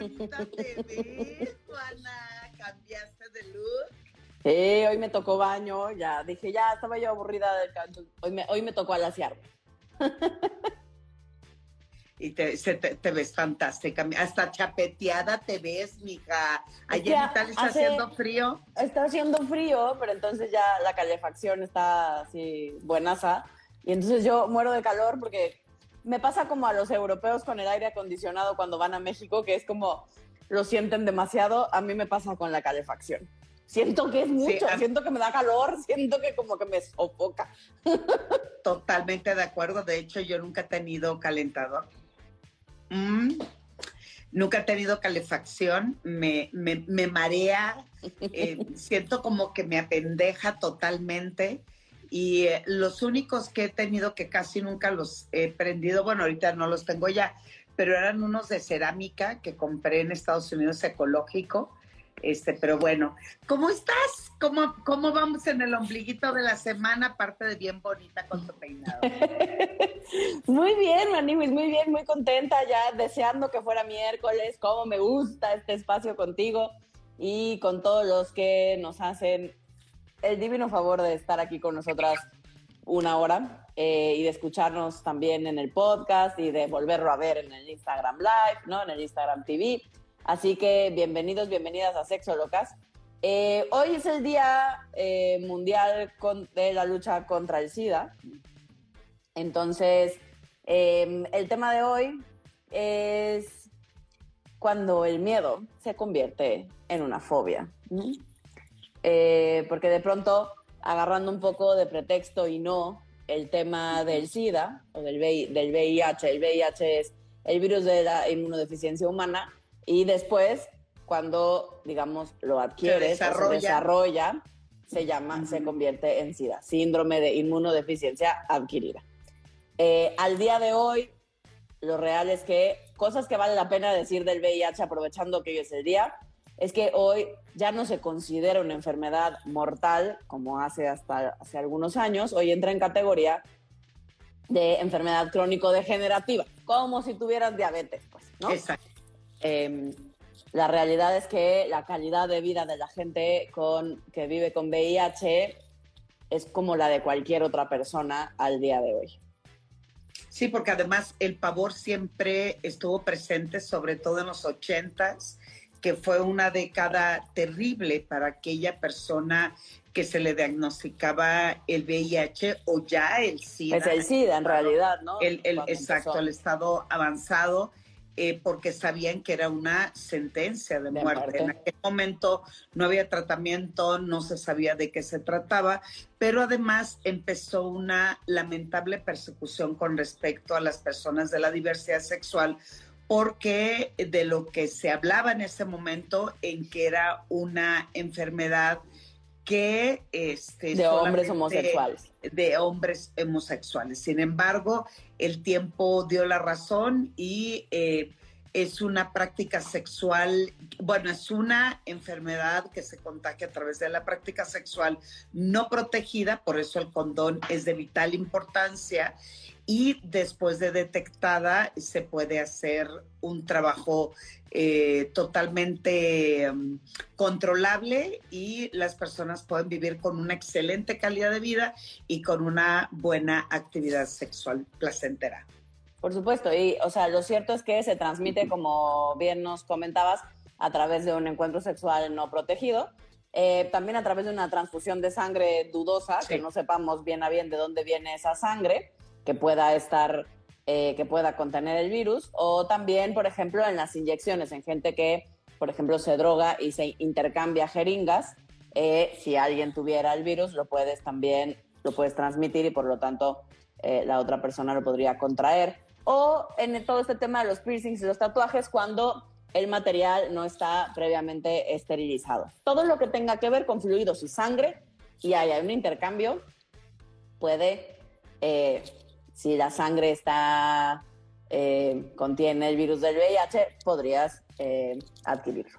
Bonita te ves, Juana. ¿Cambiaste de look? Sí, hoy me tocó baño, ya dije, ya estaba yo aburrida del canto. Hoy me, hoy me tocó alaciarme. Y te, se te, te ves fantástica. Hasta chapeteada te ves, mija. Allá Ya, en Italia está hace- haciendo frío. Está haciendo frío, pero entonces ya la calefacción está así buenaza. Y entonces yo muero de calor porque me pasa como a los europeos con el aire acondicionado cuando van a México, que es como lo sienten demasiado. A mí me pasa con la calefacción. Siento que es mucho, siento que me da calor, siento que como que me sofoca. Totalmente de acuerdo. De hecho, yo nunca he tenido calentador. Mm, Nunca he tenido calefacción. Me, me, me marea. eh, siento como que me apendeja totalmente. Y eh, los únicos que he tenido que casi nunca los he prendido, bueno, ahorita no los tengo ya, pero eran unos de cerámica que compré en Estados Unidos ecológico. Este, pero bueno, ¿cómo estás? ¿Cómo, ¿Cómo vamos en el ombliguito de la semana, aparte de bien bonita con tu peinado? Muy bien, Maniwis, muy bien, muy contenta ya, deseando que fuera miércoles, como me gusta este espacio contigo y con todos los que nos hacen el divino favor de estar aquí con nosotras una hora eh, y de escucharnos también en el podcast y de volverlo a ver en el Instagram Live, ¿no? En el Instagram TV. Así que bienvenidos, bienvenidas a Sexo Locas. Eh, hoy es el Día eh, Mundial con- de la lucha contra el SIDA. Entonces, eh, el tema de hoy es cuando el miedo se convierte en una fobia. ¿no? Eh, porque de pronto, agarrando un poco de pretexto y no el tema del SIDA o del, VI del VIH, el VIH es el virus de la inmunodeficiencia humana, y después, cuando, digamos, lo adquieres o desarrolla. se desarrolla, se llama, se Ujú. convierte en SIDA, síndrome de inmunodeficiencia adquirida. Eh, al día de hoy, lo real es que cosas que vale la pena decir del VIH, aprovechando que hoy es el día, es que hoy ya no se considera una enfermedad mortal como hace hasta hace algunos años, hoy entra en categoría de enfermedad crónico-degenerativa, como si tuvieras diabetes, pues, ¿no? Exacto. Eh, la realidad es que la calidad de vida de la gente con, que vive con VIH es como la de cualquier otra persona al día de hoy. Sí, porque además el pavor siempre estuvo presente, sobre todo en los ochentas, que fue una década terrible para aquella persona que se le diagnosticaba el VIH o ya el SIDA. Es el SIDA en realidad, ¿no? El, exacto, empezó. el estado avanzado, eh, porque sabían que era una sentencia de, De muerte. muerte. En aquel momento no había tratamiento, no se sabía de qué se trataba, pero además empezó una lamentable persecución con respecto a las personas de la diversidad sexual porque de lo que se hablaba en ese momento en que era una enfermedad que este de hombres homosexuales. de hombres homosexuales. Sin embargo, el tiempo dio la razón y eh, es una práctica sexual, bueno, es una enfermedad que se contagia a través de la práctica sexual no protegida, por eso el condón es de vital importancia y después de detectada se puede hacer un trabajo eh, totalmente um, controlable y las personas pueden vivir con una excelente calidad de vida y con una buena actividad sexual placentera. Por supuesto, y o sea, lo cierto es que se transmite, como bien nos comentabas, a través de un encuentro sexual no protegido, eh, también a través de una transfusión de sangre dudosa, Sí. que no sepamos bien a bien de dónde viene esa sangre, que pueda estar, eh, que pueda contener el virus, o también, por ejemplo, en las inyecciones, en gente que, por ejemplo, se droga y se intercambia jeringas, eh, si alguien tuviera el virus, lo puedes también, lo puedes transmitir y por lo tanto eh, la otra persona lo podría contraer. O en todo este tema de los piercings y los tatuajes, cuando el material no está previamente esterilizado. Todo lo que tenga que ver con fluidos y sangre y haya un intercambio, puede, eh, si la sangre está, eh, contiene el virus del VIH, podrías eh, adquirirlo.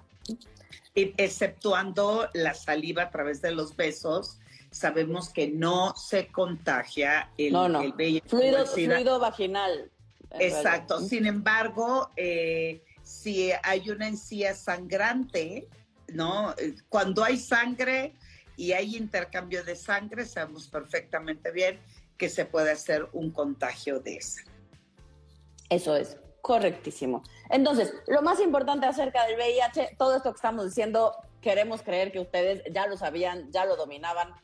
Exceptuando la saliva a través de los besos, sabemos que no se contagia el, no, no. el VIH. Fluido, fluido vaginal. Exacto. Sin embargo, eh, si hay una encía sangrante, ¿no? Cuando hay sangre y hay intercambio de sangre, sabemos perfectamente bien que se puede hacer un contagio de esa. Eso es, correctísimo. Entonces, lo más importante acerca del VIH, todo esto que estamos diciendo, queremos creer que ustedes ya lo sabían, ya lo dominaban.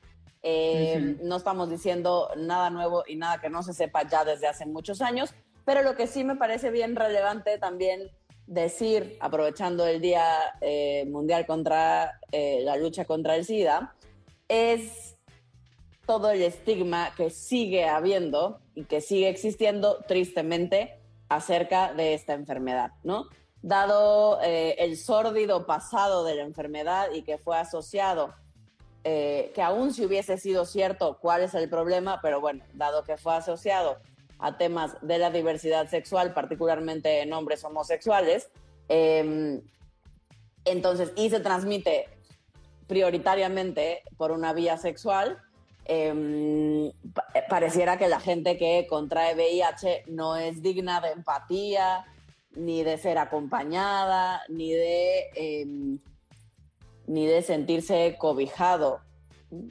Eh, no estamos diciendo nada nuevo y nada que no se sepa ya desde hace muchos años, pero lo que sí me parece bien relevante también decir, aprovechando el Día eh, Mundial contra eh, la lucha contra el SIDA, es todo el estigma que sigue habiendo y que sigue existiendo tristemente acerca de esta enfermedad, ¿no? Dado eh, el sórdido pasado de la enfermedad y que fue asociado, que aún si hubiese sido cierto cuál es el problema, pero bueno, dado que fue asociado a temas de la diversidad sexual, particularmente en hombres homosexuales. Em, entonces, y se transmite prioritariamente por una vía sexual. Em, pareciera que la gente que contrae VIH no es digna de empatía, ni de ser acompañada, ni de, em, ni de sentirse cobijado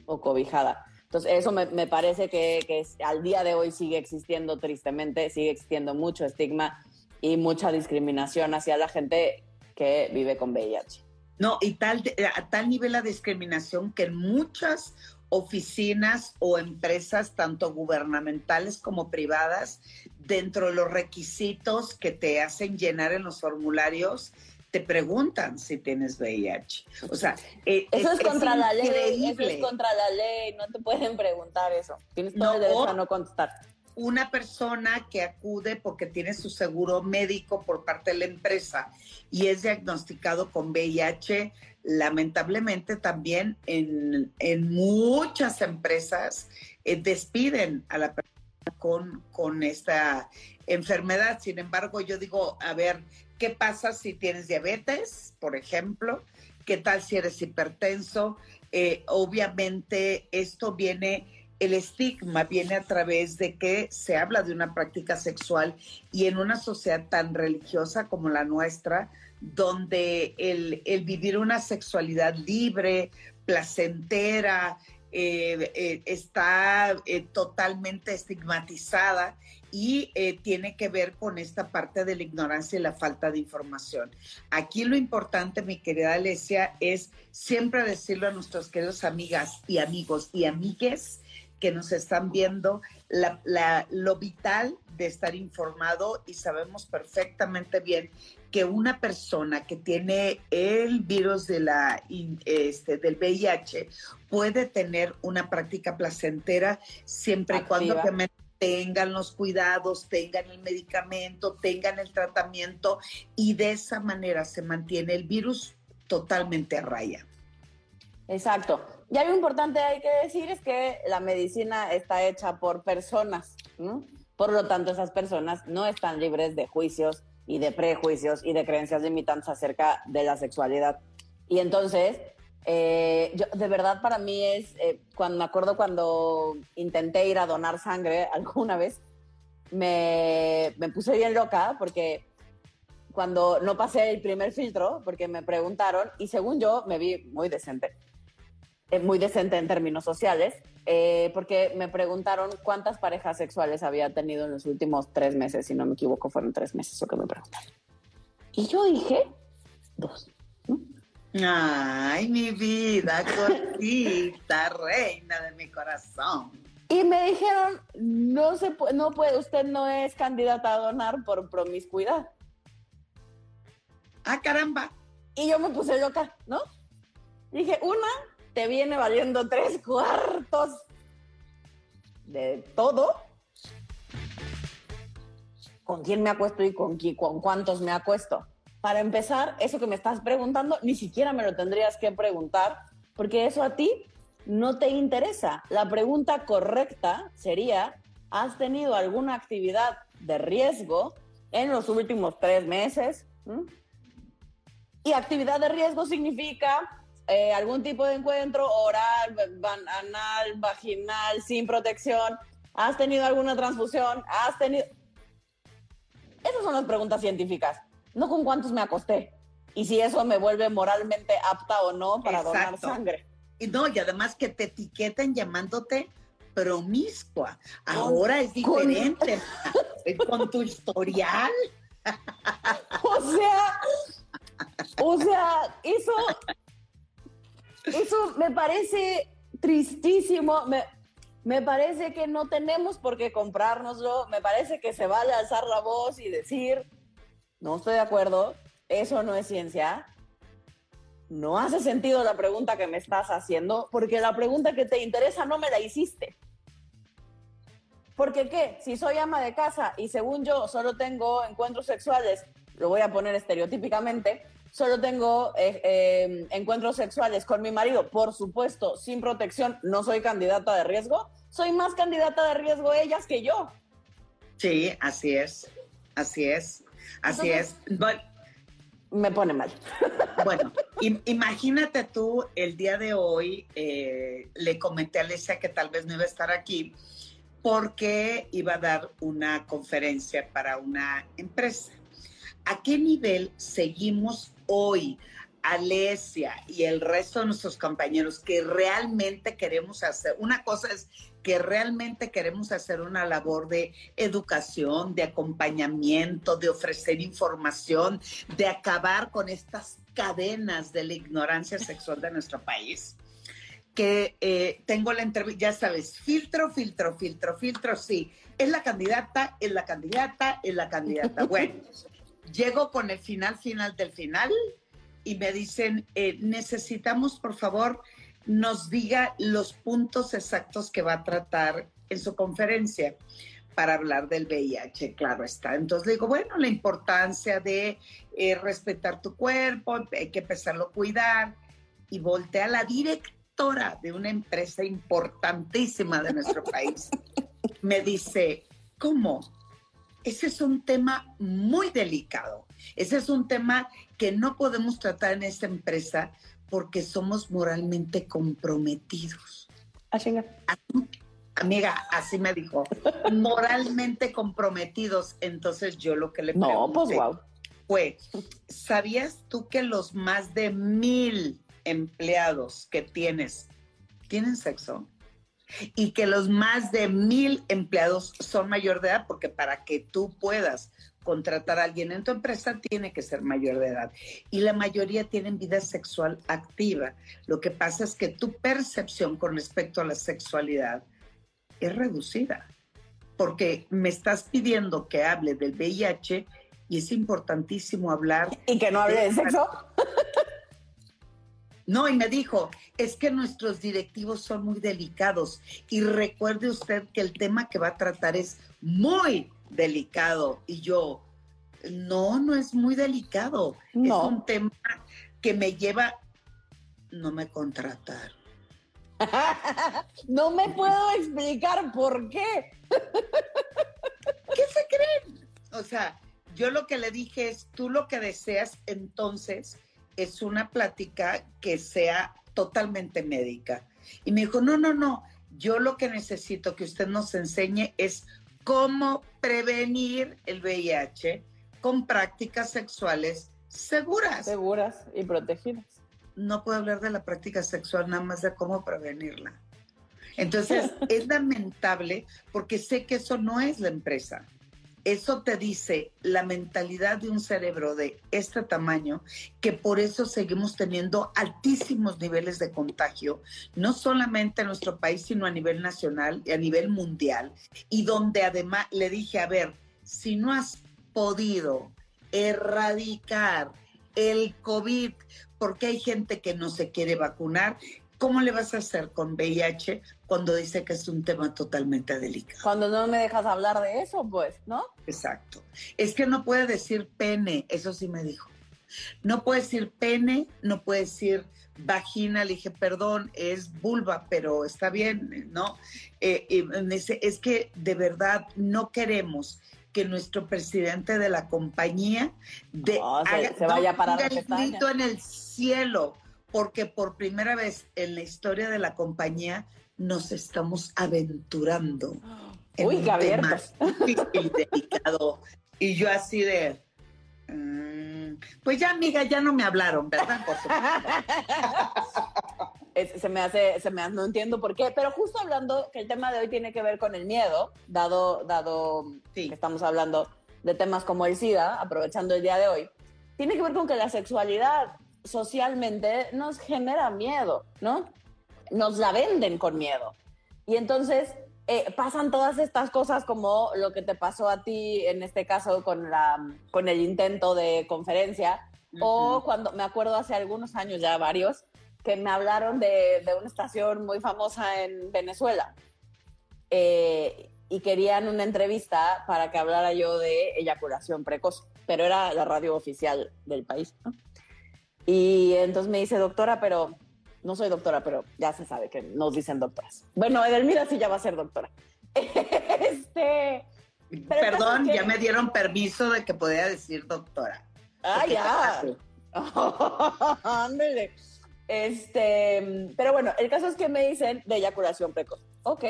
o cobijada. Entonces, eso me, me parece que, que al día de hoy sigue existiendo tristemente, sigue existiendo mucho estigma y mucha discriminación hacia la gente que vive con VIH. No, y tal, a tal nivel la discriminación que muchas oficinas o empresas, tanto gubernamentales como privadas, dentro de los requisitos que te hacen llenar en los formularios, te preguntan si tienes VIH. O sea, eh, eso es, contra la ley, eso es contra la ley, no te pueden preguntar eso. Tienes todo el derecho a no contestar. Una persona que acude porque tiene su seguro médico por parte de la empresa y es diagnosticado con VIH, lamentablemente también en, en muchas empresas eh, despiden a la persona con, con esta enfermedad. Sin embargo, yo digo, a ver, ¿Qué pasa si tienes diabetes, por ejemplo? ¿Qué tal si eres hipertenso? Eh, obviamente esto viene, el estigma viene a través de que se habla de una práctica sexual y en una sociedad tan religiosa como la nuestra, donde el, vivir una sexualidad libre, placentera, eh, eh, está totalmente estigmatizada y eh, tiene que ver con esta parte de la ignorancia y la falta de información. Aquí lo importante, mi querida Alesia, es siempre decirlo a nuestras queridas amigas y amigos y amigues que nos están viendo, lo vital de estar informado y sabemos perfectamente bien que una persona que tiene el virus de la, este, del VIH puede tener una práctica placentera siempre y cuando tengan los cuidados, tengan el medicamento, tengan el tratamiento y de esa manera se mantiene el virus totalmente a raya. Exacto. Y algo importante hay que decir es que la medicina está hecha por personas, Por lo tanto, esas personas no están libres de juicios y de prejuicios y de creencias limitantes acerca de la sexualidad. Y entonces, eh, yo, de verdad para mí es, eh, cuando me acuerdo cuando intenté ir a donar sangre alguna vez, me, me, puse bien loca porque cuando no pasé el primer filtro, porque me preguntaron, y según yo me vi muy decente, eh, muy decente en términos sociales, porque me preguntaron cuántas parejas sexuales había tenido en los últimos tres meses, si no me equivoco, fueron tres meses lo que me preguntaron. Y yo dije, dos. Ay, mi vida, cortita, reina de mi corazón. Y me dijeron, no se puede, no puede, usted no es candidata a donar por promiscuidad. Ah, caramba. Y yo me puse loca, ¿no? Dije, una, te viene valiendo tres cuartos de todo. ¿Con quién me acuesto y con, con cuántos me acuesto? Para empezar, eso que me estás preguntando, ni siquiera me lo tendrías que preguntar, porque eso a ti no te interesa. La pregunta correcta sería, ¿has tenido alguna actividad de riesgo en los últimos tres meses? ¿Mm? Y actividad de riesgo significa eh, algún tipo de encuentro oral, anal, vaginal, sin protección. ¿Has tenido alguna transfusión? ¿Has tenido...? Esas son las preguntas científicas, no con cuántos me acosté. Y si eso me vuelve moralmente apta o no para donar sangre. Y no, y además que te etiqueten llamándote promiscua. Ahora es diferente. Con, tu historial. O sea, o sea, eso, eso me parece tristísimo. Me, me parece que no tenemos por qué comprárnoslo. Me parece que se vale alzar la voz y decir, no estoy de acuerdo, eso no es ciencia no hace sentido la pregunta que me estás haciendo, porque la pregunta que te interesa no me la hiciste. Porque qué, si soy ama de casa y según yo solo tengo encuentros sexuales, lo voy a poner estereotípicamente, solo tengo eh, eh, encuentros sexuales con mi marido, por supuesto, sin protección, no soy candidata de riesgo, soy más candidata de riesgo ellas que yo. Sí, así es, así es, así es me pone mal. Bueno, imagínate tú, el día de hoy eh, le comenté a Alicia que tal vez no iba a estar aquí porque iba a dar una conferencia para una empresa. ¿A qué nivel seguimos hoy? Alesia y el resto de nuestros compañeros que realmente queremos hacer. Una cosa es que realmente queremos hacer una labor de educación, de acompañamiento, de ofrecer información, de acabar con estas cadenas de la ignorancia sexual de nuestro país. Que eh, tengo la entrevista, ya sabes, filtro, filtro, filtro, filtro, sí. Es la candidata, es la candidata, es la candidata. Bueno, llego con el final, final del final y me dicen, eh, necesitamos, por favor, nos diga los puntos exactos que va a tratar en su conferencia para hablar del VIH, claro está. Entonces le digo, bueno, la importancia de eh, respetar tu cuerpo, hay que empezarlo a cuidar. Y voltea a la directora de una empresa importantísima de nuestro país. Me dice, ¿cómo? Ese es un tema muy delicado. Ese es un tema que no podemos tratar en esta empresa porque somos moralmente comprometidos. Ah, amiga, así me dijo, moralmente comprometidos. Entonces yo lo que le pregunté no, pues, wow. fue, ¿sabías tú que los más de mil empleados que tienes tienen sexo? Y que los más de mil empleados son mayor de edad, porque para que tú puedas contratar a alguien en tu empresa tiene que ser mayor de edad. Y la mayoría tienen vida sexual activa. Lo que pasa es que tu percepción con respecto a la sexualidad es reducida. Porque me estás pidiendo que hable del VIH y es importantísimo hablar. ¿Y que no hable de, sexo? No, y me dijo, es que nuestros directivos son muy delicados y recuerde usted que el tema que va a tratar es muy delicado. Y yo, no, no es muy delicado. Es un tema que me lleva, no me contratar. no me puedo explicar por qué. ¿Qué se creen? O sea, yo lo que le dije es, tú lo que deseas entonces es una plática que sea totalmente médica. Y me dijo, no, no, no, yo lo que necesito que usted nos enseñe es cómo prevenir el VIH con prácticas sexuales seguras. Seguras y protegidas. No puedo hablar de la práctica sexual, nada más de cómo prevenirla. Entonces, es lamentable porque sé que eso no es la empresa eso te dice la mentalidad de un cerebro de este tamaño, que por eso seguimos teniendo altísimos niveles de contagio, no solamente en nuestro país, sino a nivel nacional y a nivel mundial. Y donde además le dije, a ver, si no has podido erradicar el COVID, porque hay gente que no se quiere vacunar, ¿cómo le vas a hacer con VIH cuando dice que es un tema totalmente delicado? Cuando no me dejas hablar de eso, pues, ¿no? Exacto. Es que no puede decir pene, eso sí me dijo. No puede decir pene, no puede decir vagina, le dije, perdón, es vulva, pero está bien, ¿no? Eh, es que de verdad no queremos que nuestro presidente de la compañía de, se, vaya para grito en el cielo, porque por primera vez en la historia de la compañía nos estamos aventurando. Uy, qué abierto. delicado. Y yo así de, pues ya, amiga, ya no me hablaron, ¿verdad? se me hace, se me no entiendo por qué, pero justo hablando que el tema de hoy tiene que ver con el miedo, dado, dado que estamos hablando de temas como el SIDA, aprovechando el día de hoy, tiene que ver con que la sexualidad socialmente nos genera miedo, ¿no? Nos la venden con miedo. Y entonces eh, pasan todas estas cosas como lo que te pasó a ti en este caso con, la, con el intento de conferencia, o cuando me acuerdo hace algunos años, ya varios, que me hablaron de, de una estación muy famosa en Venezuela. Eh, y querían una entrevista para que hablara yo de eyaculación precoz, pero era la radio oficial del país. Y entonces me dice, doctora, pero no soy doctora, pero ya se sabe que nos dicen doctoras. Bueno, Edelmira sí ya va a ser doctora. este. Perdón, ya me dieron permiso de que podía decir doctora. Ah, ya. Ándale. este, pero bueno, el caso es que me dicen de eyaculación precoz. Ok.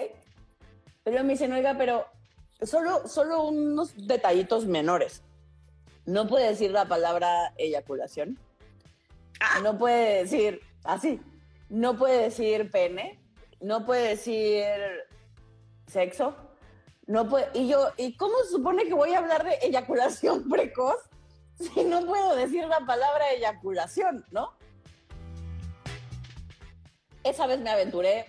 Pero me dicen, oiga, pero solo, solo unos detallitos menores. No puede decir la palabra eyaculación. Ah. No puede decir así no puede decir pene, no puede decir sexo, no puede, y yo, ¿y cómo supone que voy a hablar de eyaculación precoz si no puedo decir la palabra eyaculación, ¿no? Esa vez me aventuré,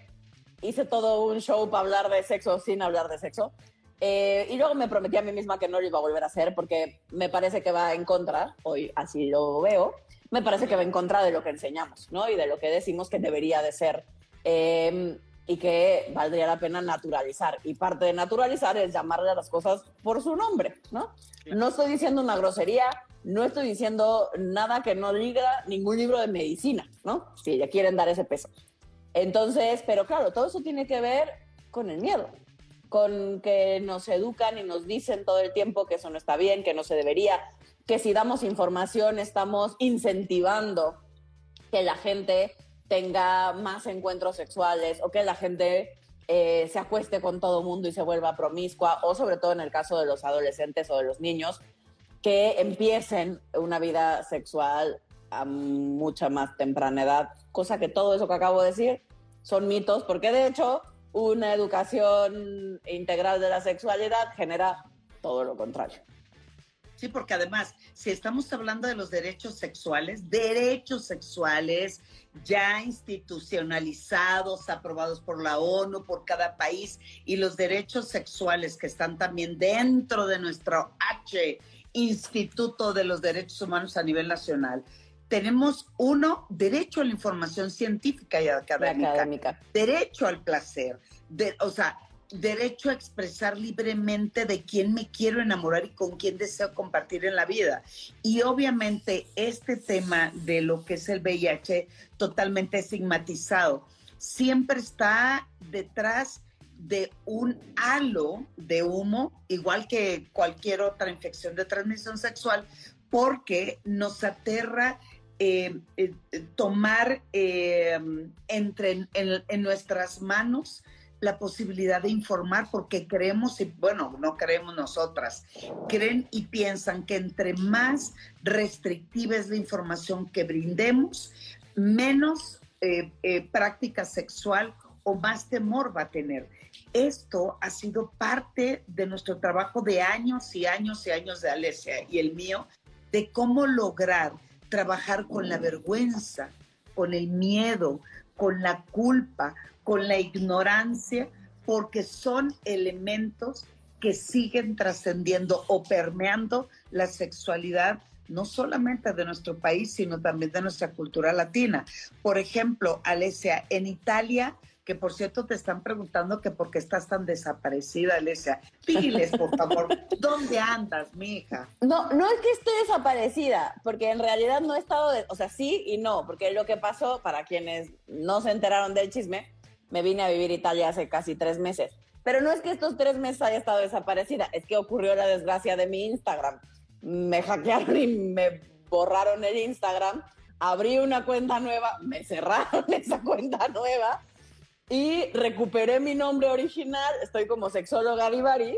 hice todo un show para hablar de sexo sin hablar de sexo. Eh, y luego me prometí a mí misma que no lo iba a volver a hacer porque me parece que va en contra, hoy así lo veo, me parece que va en contra de lo que enseñamos, ¿no? Y de lo que decimos que debería de ser. Em, y que valdría la pena naturalizar. Y parte de naturalizar es llamarle a las cosas por su nombre, ¿no? No estoy diciendo una grosería, no estoy diciendo nada que no diga ningún libro de medicina, ¿no? Si ya quieren dar ese peso. Entonces, pero claro, todo eso tiene que ver con el miedo, con que nos educan y nos dicen todo el tiempo que eso no está bien, que no se debería, que si damos información estamos incentivando que la gente tenga más encuentros sexuales o que la gente eh, se acueste con todo mundo y se vuelva promiscua, o sobre todo en el caso de los adolescentes o de los niños, que empiecen una vida sexual a mucha más temprana edad, cosa que todo eso que acabo de decir son mitos, porque de hecho una educación integral de la sexualidad genera todo lo contrario. Sí, porque además, si estamos hablando de los derechos sexuales, derechos sexuales ya institucionalizados, aprobados por la ONU, por cada país, y los derechos sexuales que están también dentro de nuestro H, Instituto de los Derechos Humanos a nivel nacional, tenemos uno, derecho a la información científica y académica, académica. derecho al placer, de, o sea, derecho a expresar libremente de quién me quiero enamorar y con quién deseo compartir en la vida. Y obviamente este tema de lo que es el VIH totalmente estigmatizado siempre está detrás de un halo de humo, igual que cualquier otra infección de transmisión sexual, porque nos aterra eh, eh, tomar eh, entre, en nuestras manos la posibilidad de informar porque creemos, y bueno, no creemos nosotras, creen y piensan que entre más restrictiva es la información que brindemos, menos eh, eh, práctica sexual o más temor va a tener. Esto ha sido parte de nuestro trabajo de años y años y años de Alesia y el mío, de cómo lograr trabajar con la vergüenza, con el miedo, con la culpa, con la ignorancia, porque son elementos que siguen trascendiendo o permeando la sexualidad no solamente de nuestro país, sino también de nuestra cultura latina. Por ejemplo, Alesia, en Italia que por cierto te están preguntando que por qué estás tan desaparecida, Alesia. Diles, por favor, ¿dónde andas, mija? No, no es que esté desaparecida, porque en realidad no he estado, de, o sea, sí y no, porque lo que pasó, para quienes no se enteraron del chisme, me vine a vivir a Italia hace casi tres meses. Pero no es que estos tres meses haya estado desaparecida, es que ocurrió la desgracia de mi Instagram. Me hackearon y me borraron el Instagram, abrí una cuenta nueva, me cerraron esa cuenta nueva y recuperé mi nombre original, estoy como sexóloga Divari,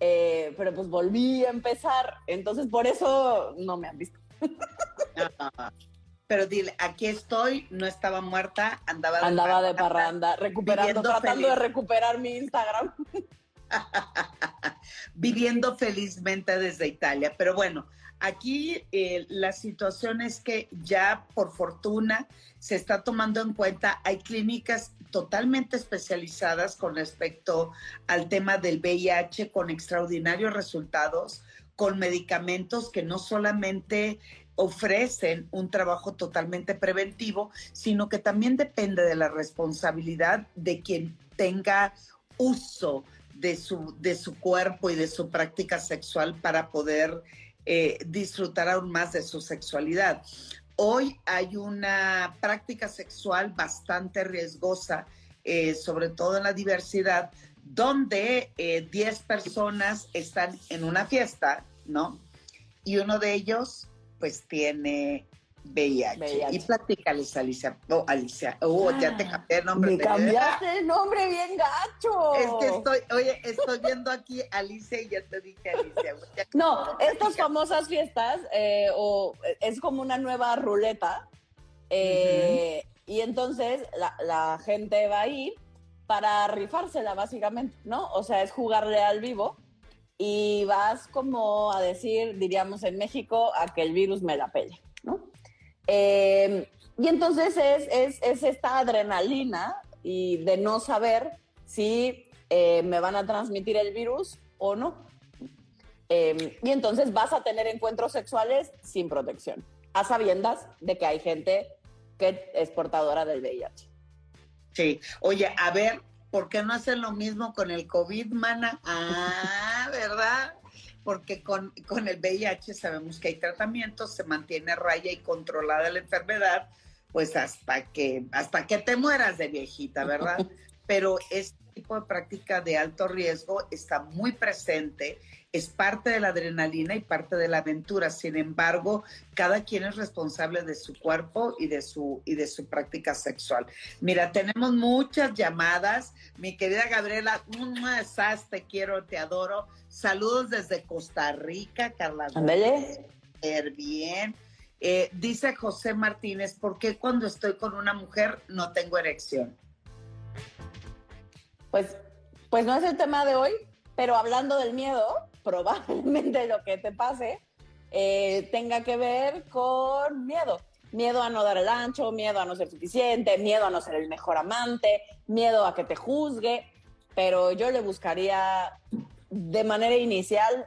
eh, pero pues volví a empezar, entonces por eso no me han visto. Pero dile, aquí estoy, no estaba muerta, andaba de Andaba parranda, de parranda, recuperando, tratando de recuperar mi Instagram. viviendo felizmente desde Italia. Pero bueno, aquí eh, la situación es que ya por fortuna se está tomando en cuenta, hay clínicas totalmente especializadas con respecto al tema del VIH, con extraordinarios resultados, con medicamentos que no solamente ofrecen un trabajo totalmente preventivo, sino que también depende de la responsabilidad de quien tenga uso de su, de su cuerpo y de su práctica sexual para poder eh, disfrutar aún más de su sexualidad. Hoy hay una práctica sexual bastante riesgosa, eh, sobre todo en la diversidad, donde 10 eh, personas están en una fiesta, ¿no? Y uno de ellos, pues, tiene VIH. Y platícales, Alicia. Oh, Alicia. Oh, ya te cambié el nombre. Me cambiaste el nombre bien gacho. Es que estoy, oye, estoy viendo aquí Alicia y ya te dije Alicia. no, estas famosas fiestas, eh, o es como una nueva ruleta. Eh, y entonces la, la gente va a ir para rifársela, básicamente, ¿no? O sea, es jugarle al vivo y vas como a decir, diríamos en México, a que el virus me la pele, ¿no? Eh, y entonces es, es, esta adrenalina y de no saber si eh, me van a transmitir el virus o no. Eh, y entonces vas a tener encuentros sexuales sin protección, a sabiendas de que hay gente que es portadora del VIH. Sí, oye, a ver, ¿por qué no hacen lo mismo con el COVID, mana? Ah, ¿verdad? porque con, con el VIH sabemos que hay tratamientos, se mantiene raya y controlada la enfermedad, pues hasta que, hasta que te mueras de viejita, ¿verdad? Pero este tipo de práctica de alto riesgo está muy presente, es parte de la adrenalina y parte de la aventura. Sin embargo, cada quien es responsable de su cuerpo y de su, y de su práctica sexual. Mira, tenemos muchas llamadas. Mi querida Gabriela, estás, te quiero, te adoro. Saludos desde Costa Rica, Carla. Ándale. Bien. Eh, dice José Martínez, ¿por qué cuando estoy con una mujer no tengo erección? Pues, pues no es el tema de hoy, pero hablando del miedo, probablemente lo que te pase eh, tenga que ver con miedo. Miedo a no dar el ancho, miedo a no ser suficiente, miedo a no ser el mejor amante, miedo a que te juzgue, pero yo le buscaría de manera inicial,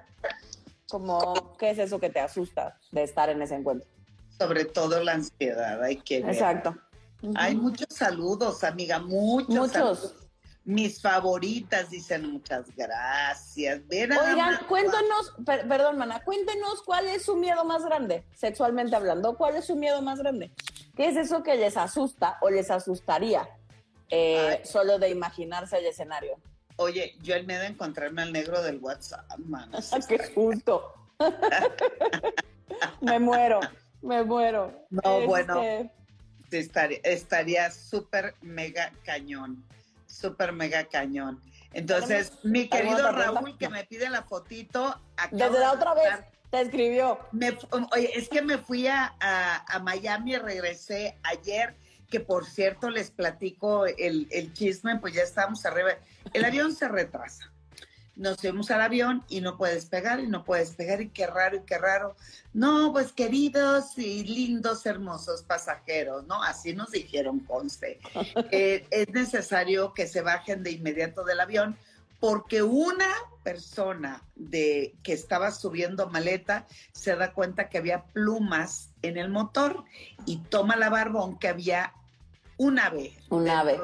como, ¿qué es eso que te asusta de estar en ese encuentro? Sobre todo la ansiedad, hay que Exacto. Hay muchos saludos, amiga, muchos. Muchos. Mis favoritas dicen muchas gracias. Oigan, cuéntanos, perdón, mana, cuéntenos cuál es su miedo más grande, sexualmente hablando. ¿Cuál es su miedo más grande? ¿Qué es eso que les asusta o les asustaría eh, solo de imaginarse el escenario? Oye, yo el miedo de encontrarme al negro del WhatsApp, man. ¡Qué justo! me muero, me muero. No, bueno, este estaría súper mega cañón, súper mega cañón. Entonces, mi querido Raúl, que me pide la fotito. Desde la otra vez te escribió. oye, es que me fui a, a Miami y regresé ayer que por cierto les platico el, chisme, pues ya estamos arriba. El avión se retrasa. Nos fuimos al avión y no puedes pegar y no puedes pegar y qué raro y qué raro. No, pues queridos y lindos, hermosos pasajeros, ¿no? Así nos dijeron, conste. Eh, es necesario que se bajen de inmediato del avión porque una persona de que estaba subiendo maleta se da cuenta que había plumas en el motor y toma la barbón que había un ave. Un ave.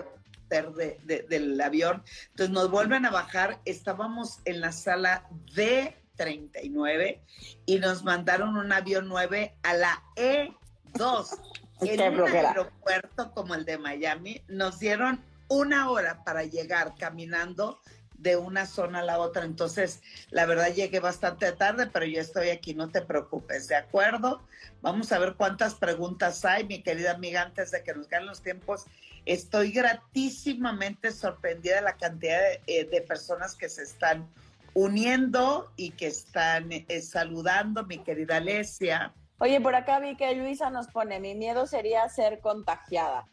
chofer del avión. Entonces nos vuelven a bajar, estábamos en la sala D39 y nos mandaron un avión 9 a la E2. en un aeropuerto como el de Miami, nos dieron una hora para llegar caminando de una zona a la otra. Entonces, la verdad llegué bastante tarde, pero yo estoy aquí, no te preocupes, ¿de acuerdo? Vamos a ver cuántas preguntas hay, mi querida amiga, antes de que nos ganen los tiempos. Estoy gratísimamente sorprendida de la cantidad de, eh, personas que se están uniendo y que están eh, saludando, mi querida Alesia. Oye, por acá vi que Luisa nos pone, mi miedo sería ser contagiada.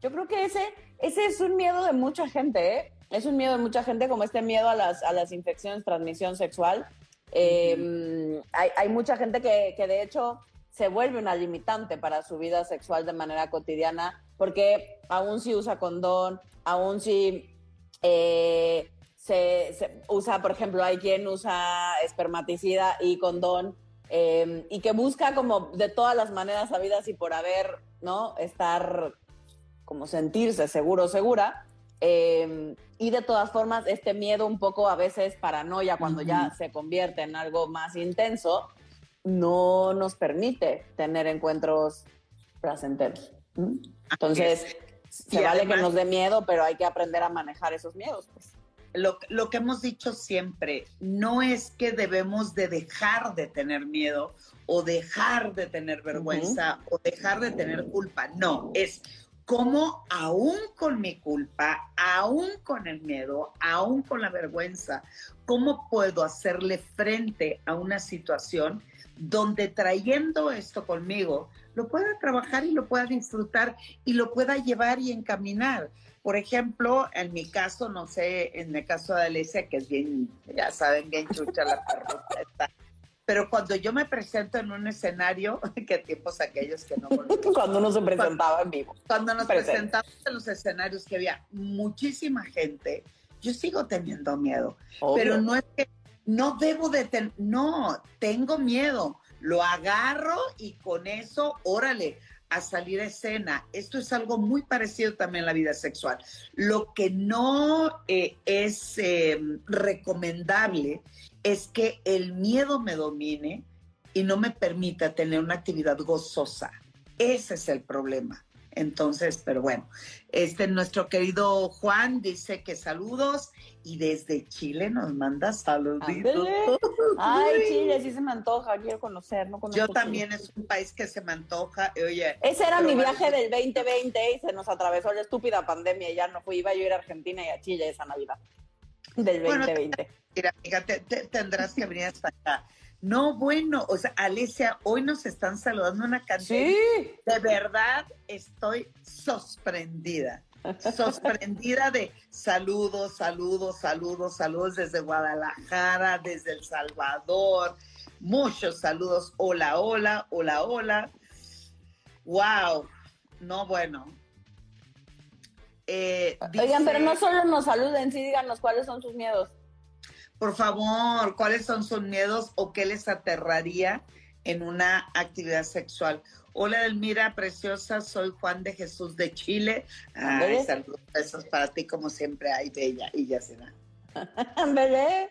Yo creo que ese, ese es un miedo de mucha gente, ¿eh? Es un miedo de mucha gente, como este miedo a las, a las infecciones, transmisión sexual. Em, hay, hay, mucha gente que, que, de hecho se vuelve una limitante para su vida sexual de manera cotidiana, porque aún si usa condón, aún si eh, se, se, usa, por ejemplo, hay quien usa espermaticida y condón, em, y que busca como de todas las maneras habidas y por haber, ¿no? Estar como sentirse seguro, segura. Em, y de todas formas, este miedo un poco a veces paranoia cuando ya se convierte en algo más intenso, no nos permite tener encuentros placenteros. Entonces, se vale que nos dé miedo, pero hay que aprender a manejar esos miedos. Pues. Lo, lo, que hemos dicho siempre, no es que debemos de dejar de tener miedo o dejar de tener vergüenza o dejar de tener culpa, no, es cómo aún con mi culpa, aún con el miedo, aún con la vergüenza, cómo puedo hacerle frente a una situación donde trayendo esto conmigo, lo pueda trabajar y lo pueda disfrutar y lo pueda llevar y encaminar. Por ejemplo, en mi caso, no sé, en el caso de Alicia, que es bien, ya saben, bien chucha la perrota, pero cuando yo me presento en un escenario, qué tiempos aquellos que no Cuando uno se presentaba en vivo. Cuando nos presentamos en los escenarios que había muchísima gente, yo sigo teniendo miedo. Pero no es que no debo de tener, no, tengo miedo. Lo agarro y con eso, órale, a salir a escena. Esto es algo muy parecido también en la vida sexual. Lo que no eh, es eh, recomendable es que el miedo me domine y no me permita tener una actividad gozosa. Ese es el problema. Entonces, pero bueno, este nuestro querido Juan dice que saludos y desde Chile nos manda saluditos. Ay, Chile, sí se me antoja, quiero conocer, no Yo también es un país que se me antoja. Oye, ese era mi viaje del 2020 y se nos atravesó la estúpida pandemia y ya no fui, iba yo a ir a Argentina y a Chile esa Navidad del 2020. mira, amiga, tendrás que venir hasta acá. No, bueno, o sea, Alicia, hoy nos están saludando una cantidad. Sí. De verdad, estoy sorprendida. Sorprendida de saludos, saludos, saludos, saludos desde Guadalajara, desde El Salvador. Muchos saludos. Hola, hola, hola, hola. Wow. No, bueno, eh, Oigan, pero no solo nos saluden, sí díganos cuáles son sus miedos. Por favor, ¿cuáles son sus miedos o qué les aterraría en una actividad sexual? Hola, Elmira, preciosa, soy Juan de Jesús de Chile. Ay, saludos, besos para ti, como siempre. Ay, bella, y ya será. ¿Bebé?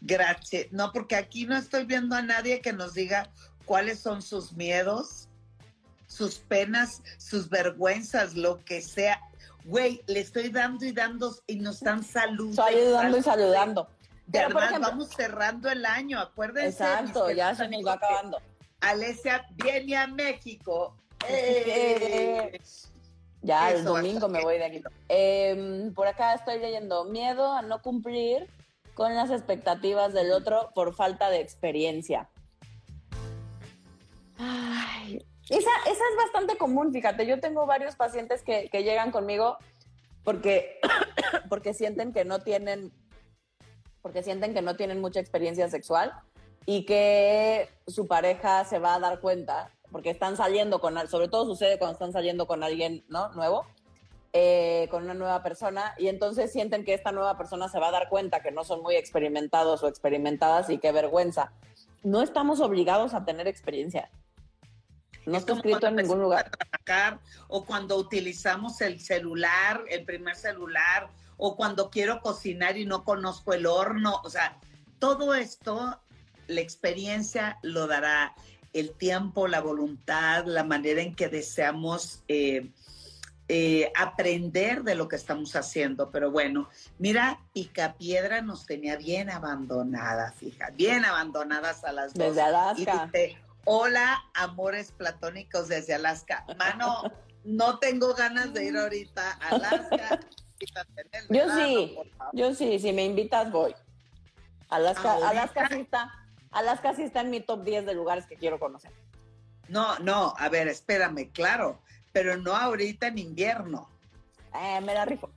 Gracias. No, porque aquí no estoy viendo a nadie que nos diga cuáles son sus miedos, sus penas, sus vergüenzas, lo que sea güey, le estoy dando y dando y nos están saludando. Saludando y saludando. De verdad, vamos cerrando el año, acuérdense. Exacto, ya se nos va acabando. Alesia viene a México. Eh, ya el domingo me voy de aquí. Em, por acá estoy leyendo miedo a no cumplir con las expectativas del otro por falta de experiencia. Ay, esa, esa es bastante común, fíjate. Yo tengo varios pacientes que, que llegan conmigo porque, porque sienten que no tienen porque sienten que no tienen mucha experiencia sexual y que su pareja se va a dar cuenta, porque están saliendo con, sobre todo sucede cuando están saliendo con alguien ¿no? nuevo, eh, con una nueva persona, y entonces sienten que esta nueva persona se va a dar cuenta que no son muy experimentados o experimentadas y qué vergüenza. No estamos obligados a tener experiencia. No está escrito en ningún lugar. Trabajar, o cuando utilizamos el celular, el primer celular, o cuando quiero cocinar y no conozco el horno. O sea, todo esto, la experiencia lo dará el tiempo, la voluntad, la manera en que deseamos eh, eh, aprender de lo que estamos haciendo. Pero bueno, mira, Picapiedra nos tenía bien abandonadas, fija, bien abandonadas a las dos. Desde Alaska. Hola, amores platónicos desde Alaska. Mano, no tengo ganas de ir ahorita a Alaska. yo sí, yo sí, si me invitas voy. Alaska, Alaska sí está, Alaska sí está en mi top 10 de lugares que quiero conocer. No, no, a ver, espérame, claro, pero no ahorita en invierno. Eh, me la rifo.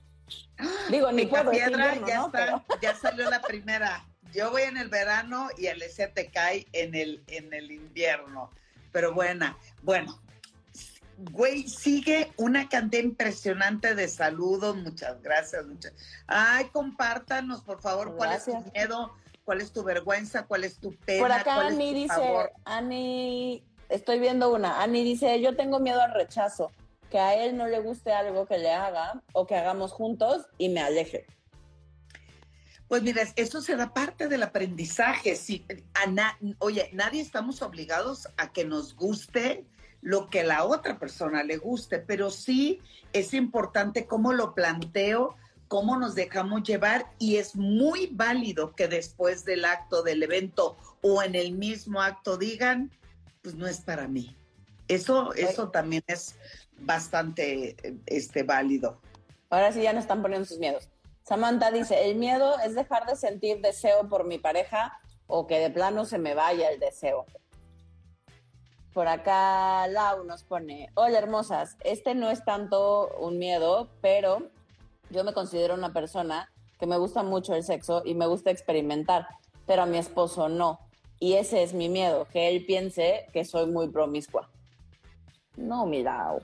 Digo, ni puedo piedra ya, está, ya salió la primera. Yo voy en el verano y el te cae en el, en el invierno. Pero buena, bueno, güey, sigue una cantidad impresionante de saludos. Muchas gracias. Muchas... Ay, compártanos, por favor, cuál es tu miedo, cuál es tu vergüenza, cuál es tu pena. Por acá Ani dice, Ani, estoy viendo una. Ani dice, yo tengo miedo al rechazo, que a él no le guste algo que le haga o que hagamos juntos y me aleje. Pues mira, eso será parte del aprendizaje. Si, oye, nadie estamos obligados a que nos guste lo que la otra persona le guste, pero sí es importante cómo lo planteo, cómo nos dejamos llevar y es muy válido que después del acto del evento o en el mismo acto digan, pues no es para mí. Eso, eso también es bastante este, válido. Ahora sí ya nos están poniendo sus miedos. Samantha dice, el miedo es dejar de sentir deseo por mi pareja o que de plano se me vaya el deseo. Por acá Lau nos pone, hola hermosas, este no es tanto un miedo, pero yo me considero una persona que me gusta mucho el sexo y me gusta experimentar, pero a mi esposo no. Y ese es mi miedo, que él piense que soy muy promiscua. No, mira.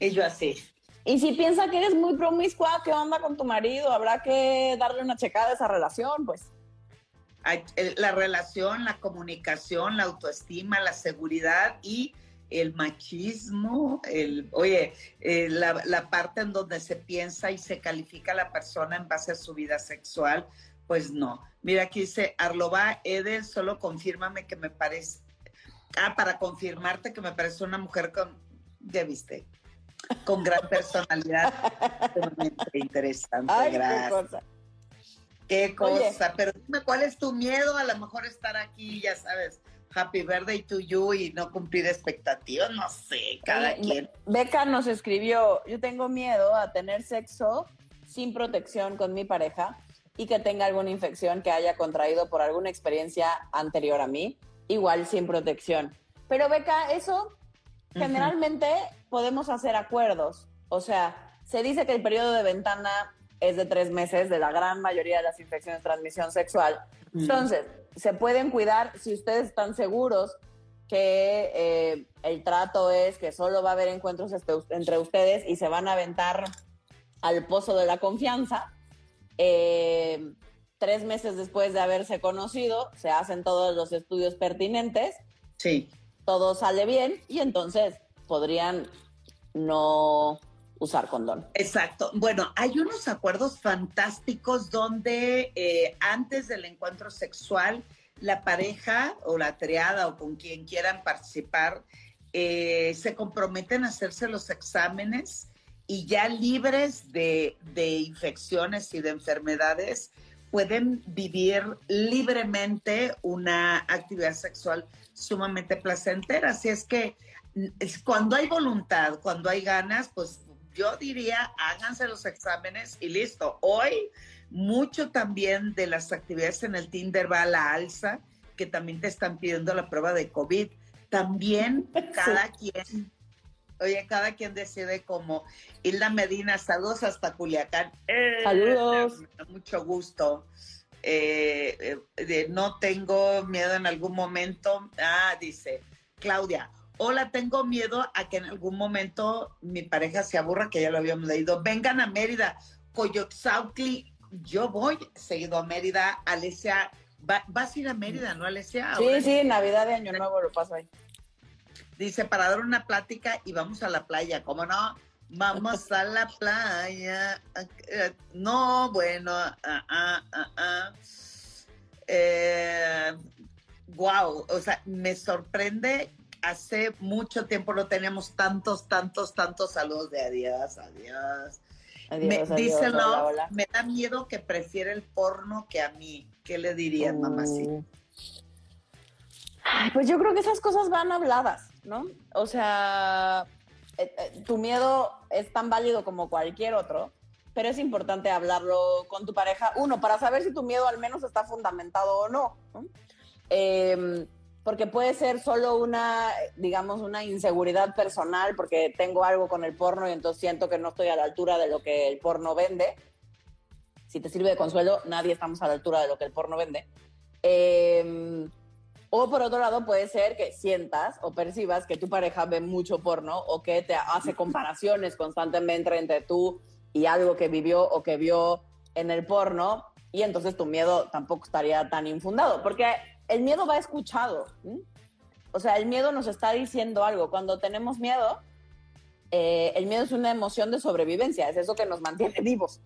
Y yo así. Y si piensa que eres muy promiscua, ¿qué onda con tu marido? Habrá que darle una checada a esa relación, pues. La relación, la comunicación, la autoestima, la seguridad y el machismo, el, oye, eh, la, la, parte en donde se piensa y se califica a la persona en base a su vida sexual, pues no. Mira, aquí dice Arloba Edel, solo confírmame que me parece, ah, para confirmarte que me parece una mujer con, ya viste, con gran personalidad, interesante. Qué cosa. Qué cosa. Pero dime, ¿cuál es tu miedo? A lo mejor estar aquí, ya sabes, Happy Birthday to you y no cumplir expectativas, no sé, cada quien. Beca nos escribió, yo tengo miedo a tener sexo sin protección con mi pareja y que tenga alguna infección que haya contraído por alguna experiencia anterior a mí, igual sin protección. Pero Beca, eso generalmente podemos hacer acuerdos. O sea, se dice que el periodo de ventana es de tres meses de la gran mayoría de las infecciones de transmisión sexual. Entonces, se pueden cuidar si ustedes están seguros que eh, el trato es que solo va a haber encuentros este, entre ustedes y se van a aventar al pozo de la confianza. Eh, tres meses después de haberse conocido, se hacen todos los estudios pertinentes. Sí. Todo sale bien y entonces podrían no usar condón. Exacto. Bueno, hay unos acuerdos fantásticos donde eh, antes del encuentro sexual, la pareja o la triada o con quien quieran participar eh, se comprometen a hacerse los exámenes y ya libres de, de infecciones y de enfermedades pueden vivir libremente una actividad sexual sumamente placentera. Así es que cuando hay voluntad, cuando hay ganas, pues yo diría, háganse los exámenes y listo. Hoy, mucho también de las actividades en el Tinder va a la alza, que también te están pidiendo la prueba de COVID. También cada quien, oye, cada quien decide como Hilda Medina, saludos hasta Culiacán. Eh, saludos. Mucho gusto. Eh, eh, no tengo miedo en algún momento. Ah, dice Claudia, Hola, tengo miedo a que en algún momento mi pareja se aburra, que ya lo habíamos leído. Vengan a Mérida, Coyoxautli. Yo voy seguido a Mérida. Alesia, vas a ir a Mérida, ¿no, Alesia? Sí, sí, Navidad de Año Nuevo lo paso ahí. Dice, para dar una plática y vamos a la playa, ¿cómo no? Vamos a la playa. No, bueno, ah, ah, ah, ah. Eh, wow, o sea, me sorprende. Hace mucho tiempo no teníamos tantos, tantos, tantos saludos de adiós, adiós. Adiós, me, adiós, dice hola, Love, hola. me da miedo que prefiere el porno que a mí. ¿Qué le dirías, mamacita? Mm. Ay, Pues yo creo que esas cosas van habladas, ¿no? O sea, eh, eh, tu miedo es tan válido como cualquier otro, pero es importante hablarlo con tu pareja, uno, para saber si tu miedo al menos está fundamentado o no. Eh, porque puede ser solo una, digamos, una inseguridad personal, porque tengo algo con el porno y entonces siento que no estoy a la altura de lo que el porno vende. Si te sirve de consuelo, nadie estamos a la altura de lo que el porno vende. Eh, o por otro lado, puede ser que sientas o percibas que tu pareja ve mucho porno o que te hace comparaciones constantemente entre tú y algo que vivió o que vio en el porno y entonces tu miedo tampoco estaría tan infundado, porque el miedo va escuchado. O sea, el miedo nos está diciendo algo. Cuando tenemos miedo, eh, el miedo es una emoción de sobrevivencia, es eso que nos mantiene vivos.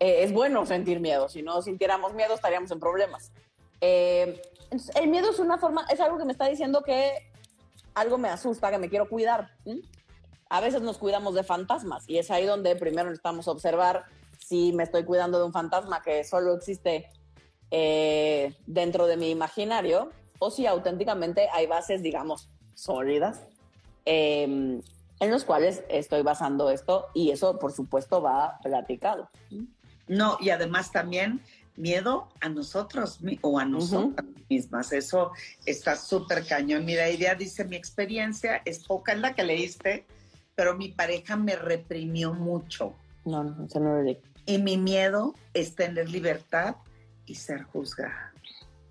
Eh, es bueno sentir miedo, si no sintiéramos miedo estaríamos en problemas. Eh, entonces, el miedo es una forma, es algo que me está diciendo que algo me asusta, que me quiero cuidar. ¿m? A veces nos cuidamos de fantasmas y es ahí donde primero necesitamos observar si me estoy cuidando de un fantasma que solo existe eh, dentro de mi imaginario o si auténticamente hay bases, digamos, sólidas eh, en los cuales estoy basando esto y eso, por supuesto, va platicado. No, y además también miedo a nosotros o a nosotras mismas. Eso está súper cañón. Mira, Idea dice, mi experiencia es poca, es la que leíste, pero mi pareja me reprimió mucho. No, no, eso no lo leí. Y mi miedo es tener libertad y ser juzgada.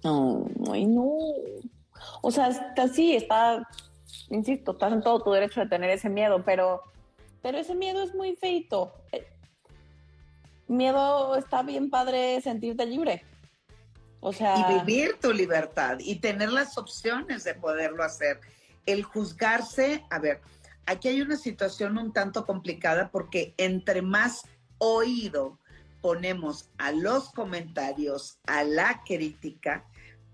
No, ay, no. O sea, está, sí, está, insisto, estás en todo tu derecho de tener ese miedo, pero, pero ese miedo es muy feito. Eh, Miedo está bien padre sentirte libre. Y vivir tu libertad y tener las opciones de poderlo hacer. El juzgarse, a ver, aquí hay una situación un tanto complicada porque entre más oído ponemos a los comentarios, a la crítica,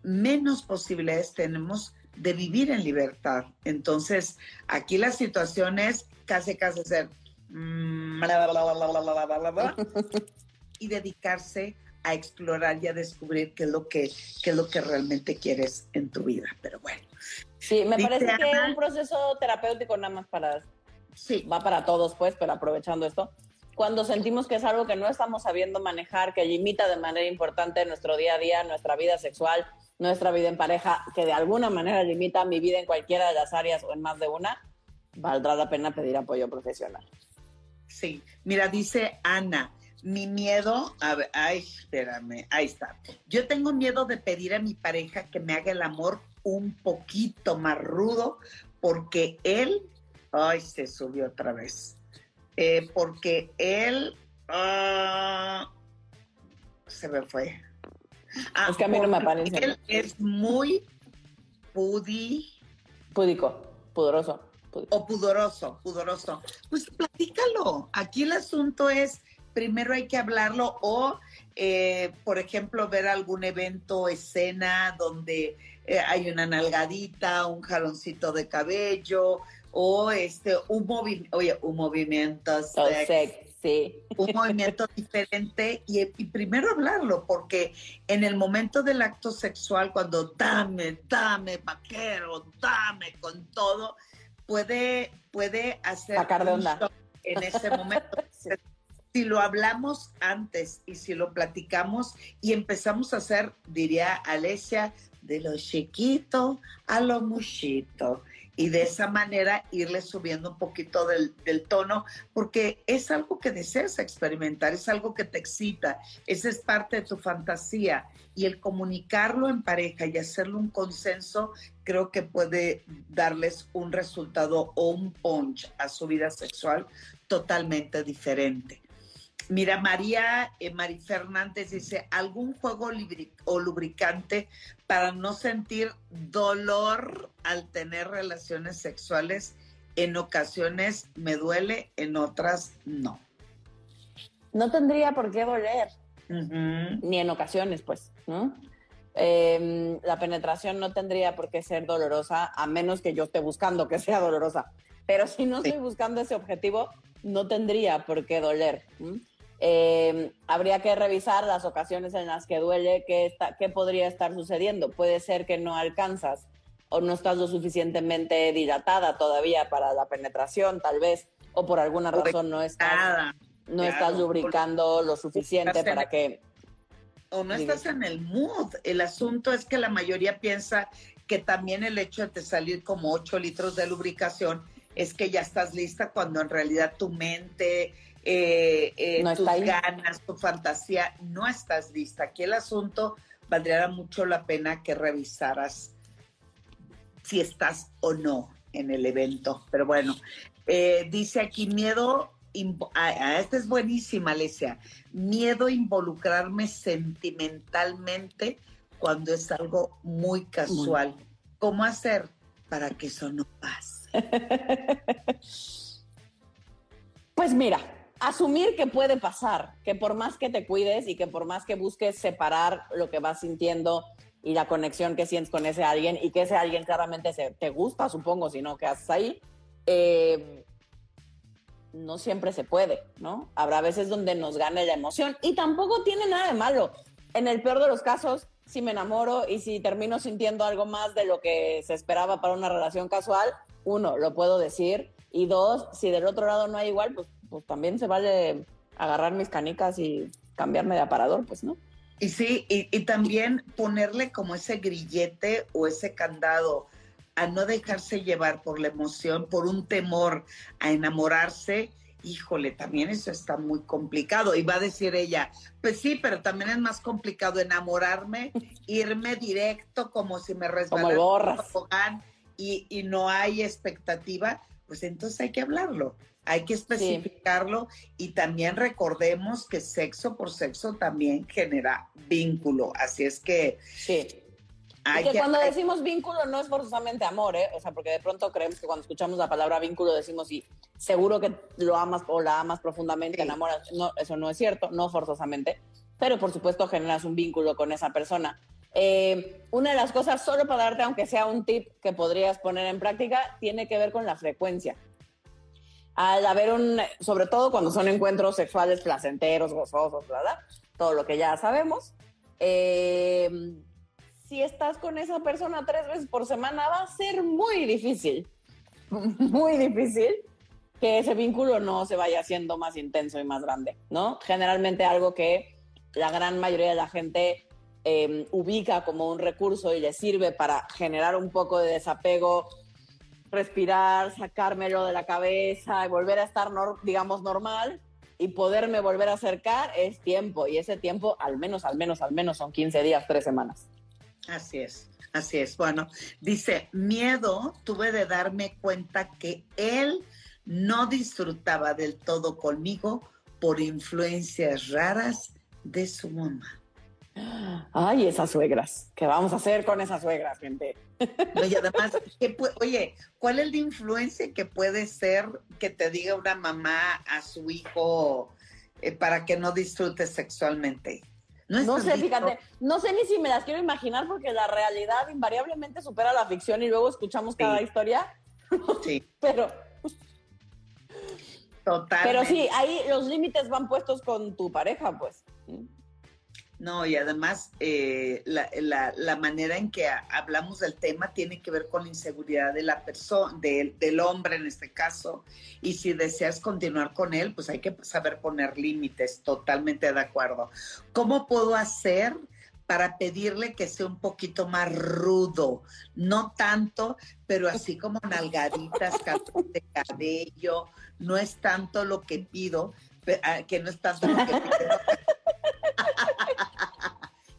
menos posibilidades tenemos de vivir en libertad. Entonces, aquí la situación es casi, casi ser y dedicarse a explorar y a descubrir qué es lo que, qué es lo que realmente quieres en tu vida. Pero bueno, sí, me dice parece que Ana- un proceso terapéutico nada más para, sí, va para todos, pues, pero aprovechando esto, cuando sentimos que es algo que no estamos sabiendo manejar, que limita de manera importante nuestro día a día, nuestra vida sexual, nuestra vida en pareja, que de alguna manera limita mi vida en cualquiera de las áreas o en más de una, valdrá la pena pedir apoyo profesional. Sí, mira, dice Ana, mi miedo, a ver, ay, espérame, ahí está. Yo tengo miedo de pedir a mi pareja que me haga el amor un poquito más rudo porque él, ay, se subió otra vez, Eh, porque él, ah, se me fue. Ah, Es que a mí no me aparece. Él es muy pudi Púdico, pudoroso. púdico. o pudoroso, pudoroso. Pues platícalo. Aquí el asunto es, primero hay que hablarlo o, eh, por ejemplo, ver algún evento, escena donde eh, hay una nalgadita, un jaloncito de cabello o este un movimiento, oye, un movimiento So sexy, sexy. un movimiento diferente y, y primero hablarlo, porque en el momento del acto sexual, cuando dame, dame, vaquero, dame con todo, puede, puede hacer Sacar de onda. en ese momento. Si lo hablamos antes y si lo platicamos y empezamos a hacer, diría Alesia, de lo chiquito a lo muchito. Y de esa manera irle subiendo un poquito del, tono, porque es algo que deseas experimentar, es algo que te excita, esa es parte de tu fantasía. Y el comunicarlo en pareja y hacerlo un consenso, creo que puede darles un resultado o un punch a su vida sexual totalmente diferente. Mira, María eh, Mari Fernández dice, ¿algún juego o lubricante para no sentir dolor al tener relaciones sexuales? En ocasiones me duele, en otras no. No tendría por qué doler, ni en ocasiones, pues, ¿no? Em, la penetración no tendría por qué ser dolorosa, a menos que yo esté buscando que sea dolorosa. Pero si no estoy buscando ese objetivo, no tendría por qué doler. Em, habría que revisar las ocasiones en las que duele, qué, está, qué podría estar sucediendo. Puede ser que no alcanzas o no estás lo suficientemente dilatada todavía para la penetración, tal vez, o por alguna razón no estás, no estás lubricando lo suficiente para que... O no estás en el mood. El asunto es que la mayoría piensa que también el hecho de te salir como 8 litros de lubricación es que ya estás lista cuando en realidad tu mente, eh, eh, tus ganas, tu fantasía, no estás lista. Aquí el asunto valdría mucho la pena que revisaras si estás o no en el evento. Pero bueno, eh, dice aquí miedo, esta es buenísima, Alesia, miedo a involucrarme sentimentalmente cuando es algo muy casual. ¿Cómo hacer para que eso no pase? Pues mira, asumir que puede pasar, que por más que te cuides y que por más que busques separar lo que vas sintiendo y la conexión que sientes con ese alguien y que ese alguien claramente te gusta, supongo, si no, que haces ahí, eh, no siempre se puede, ¿no? Habrá veces donde nos gane la emoción y tampoco tiene nada de malo. En el peor de los casos, si me enamoro y si termino sintiendo algo más de lo que se esperaba para una relación casual, uno, lo puedo decir, y dos, si del otro lado no hay igual, pues, pues también se vale agarrar mis canicas y cambiarme de aparador, pues, ¿no? Y sí, y, y también ponerle como ese grillete o ese candado a no dejarse llevar por la emoción, por un temor a enamorarse, híjole, también eso está muy complicado. Y va a decir ella, pues sí, pero también es más complicado enamorarme, irme directo como si me resbalara y, y no hay expectativa, pues entonces hay que hablarlo, hay que especificarlo y también recordemos que sexo por sexo también genera vínculo, así es que... Sí. Hay que, cuando decimos vínculo no es forzosamente amor, ¿eh? O sea, porque de pronto creemos que cuando escuchamos la palabra vínculo decimos, sí, seguro que lo amas o la amas profundamente, enamoras. No, eso no es cierto, no forzosamente, pero por supuesto generas un vínculo con esa persona. Eh, una de las cosas, solo para darte, aunque sea un tip que podrías poner en práctica, tiene que ver con la frecuencia. Al haber un, sobre todo cuando son encuentros sexuales placenteros, gozosos, ¿verdad? Todo lo que ya sabemos. Eh, si estás con esa persona tres veces por semana, va a ser muy difícil, muy difícil que ese vínculo no se vaya haciendo más intenso y más grande, ¿no? Generalmente algo que la gran mayoría de la gente Em, ubica como un recurso y le sirve para generar un poco de desapego, respirar, sacármelo de la cabeza y volver a estar, digamos, normal y poderme volver a acercar es tiempo. Y ese tiempo, al menos, al menos, al menos son 15 días, 3 semanas. Así es, así es. Bueno, dice, miedo tuve de darme cuenta que él no disfrutaba del todo conmigo por influencias raras de su mamá. Ay, esas suegras. ¿Qué vamos a hacer con esas suegras, gente? y además, oye, ¿cuál es la influencia que puede ser que te diga una mamá a su hijo eh, para que no disfrute sexualmente? No, sé, fíjate, no sé ni si me las quiero imaginar porque la realidad invariablemente supera la ficción y luego escuchamos cada historia. Sí. Pero. Total. Pero sí, ahí los límites van puestos con tu pareja, pues. No, y además eh, la, manera en que hablamos del tema tiene que ver con la inseguridad de la persona, del hombre en este caso. Y si deseas continuar con él, pues hay que saber poner límites, totalmente de acuerdo. ¿Cómo puedo hacer para pedirle que sea un poquito más rudo? No tanto, pero así como nalgaditas, de cabello. No es tanto lo que pido, ah, que no es tanto lo que pido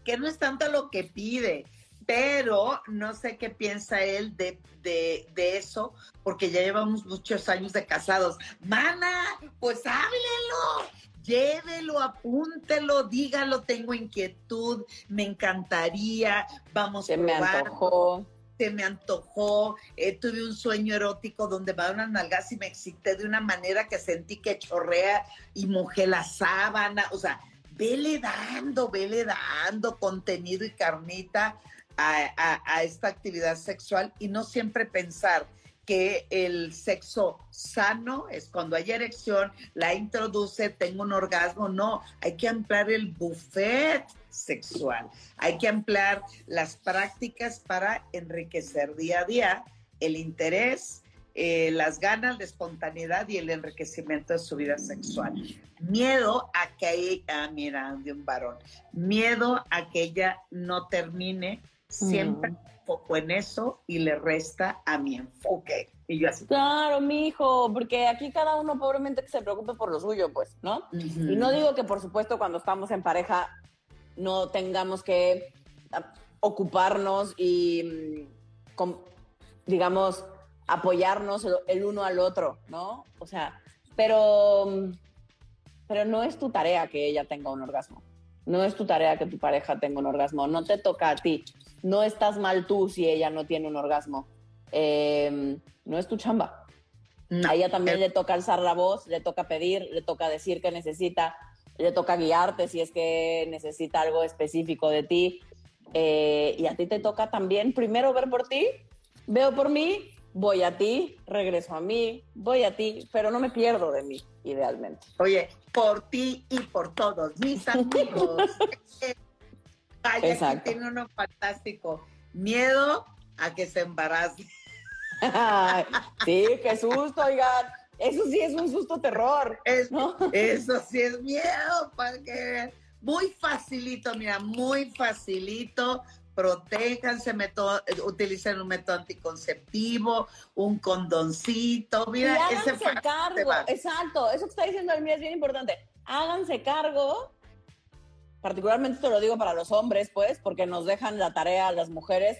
que no es tanto lo que pide, pero no sé qué piensa él de, de, eso, porque ya llevamos muchos años de casados. Mana, pues háblelo, llévelo, apúntelo, dígalo, tengo inquietud, me encantaría, vamos a probar. me antojó. Se me antojó, eh, tuve un sueño erótico donde me unas nalgas y me excité de una manera que sentí que chorrea y mojé la sábana, o sea, vele dando, vele dando contenido y carnita a, esta actividad sexual y no siempre pensar que el sexo sano es cuando hay erección, la introduce, tengo un orgasmo. No, hay que ampliar el buffet sexual. Hay que ampliar las prácticas para enriquecer día a día el interés, eh, las ganas, de espontaneidad y el enriquecimiento de su vida sexual. Miedo a que ella, ah, mira, de un varón, miedo a que ella no termine siempre enfoco en eso y le resta a mi enfoque. Y yo así. Claro, mi hijo, porque aquí cada uno pobremente que se preocupe por lo suyo, pues, ¿no? Y no digo que, por supuesto, cuando estamos en pareja no tengamos que ah, ocuparnos y, mm, digamos, apoyarnos el uno al otro, ¿no? O sea, pero, pero no es tu tarea que ella tenga un orgasmo. No es tu tarea que tu pareja tenga un orgasmo. No te toca a ti no estás mal tú si ella no tiene un orgasmo. Em, no es tu chamba. A ella también le toca alzar la voz, le toca pedir, le toca decir que necesita, le toca guiarte si es que necesita algo específico de ti. Eh, y a ti te toca también primero ver por ti, veo por mí, voy a ti, regreso a mí, voy a ti, pero no me pierdo de mí, idealmente. Oye, por ti y por todos mis amigos. Ay, aquí tiene uno fantástico. Miedo a que se embarace. sí, qué susto, oigan. Eso sí es un susto terror. Eso sí es miedo, para que muy facilito, mira, muy facilito. Protéjanse, utilicen un método anticonceptivo, un condoncito, mira, y háganse cargo, exacto, eso que está diciendo el mío es bien importante. Háganse cargo particularmente esto lo digo para los hombres, pues, porque nos dejan la tarea a las mujeres.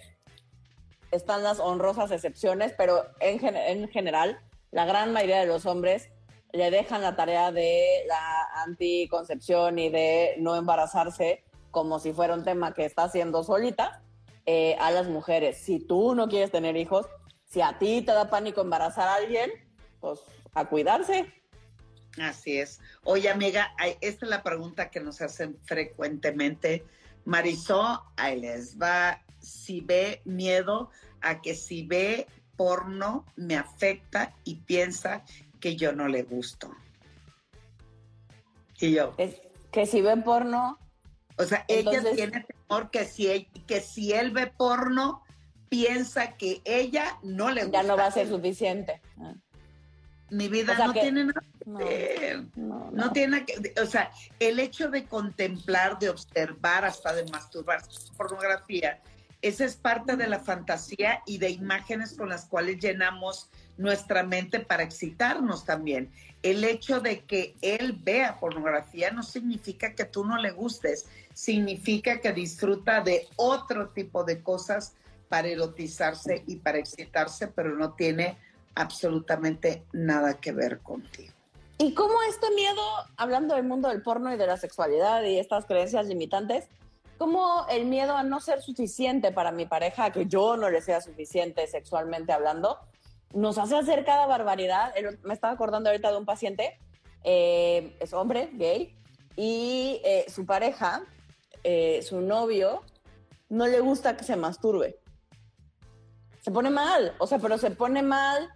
Están las honrosas excepciones, pero en, en general, la gran mayoría de los hombres le dejan la tarea de la anticoncepción y de no embarazarse como si fuera un tema que está haciendo solita eh, a las mujeres. Si tú no quieres tener hijos, si a ti te da pánico embarazar a alguien, pues a cuidarse. Así es. Oye, amiga, esta es la pregunta que nos hacen frecuentemente. Marisol, ahí les va. Si ve miedo a que si ve porno me afecta y piensa que yo no le gusto. Y yo. que si ve porno. O sea, ella tiene temor que si, que si él ve porno, piensa que ella no le gusta. Ya no va a ser suficiente. Ah. Mi vida no tiene nada no, tiene que, o sea, el hecho de contemplar, de observar, hasta de masturbar pornografía, esa es parte de la fantasía y de imágenes con las cuales llenamos nuestra mente para excitarnos también. El hecho de que él vea pornografía no significa que tú no le gustes, significa que disfruta de otro tipo de cosas para erotizarse y para excitarse, pero no tiene absolutamente nada que ver contigo. ¿Y cómo este miedo, hablando del mundo del porno y de la sexualidad y estas creencias limitantes, cómo el miedo a no ser suficiente para mi pareja, que yo no le sea suficiente sexualmente hablando, nos hace hacer cada barbaridad? Me estaba acordando ahorita de un paciente, eh, es hombre, gay, y eh, su pareja, eh, su novio, no le gusta que se masturbe. Se pone mal, o sea, pero se pone mal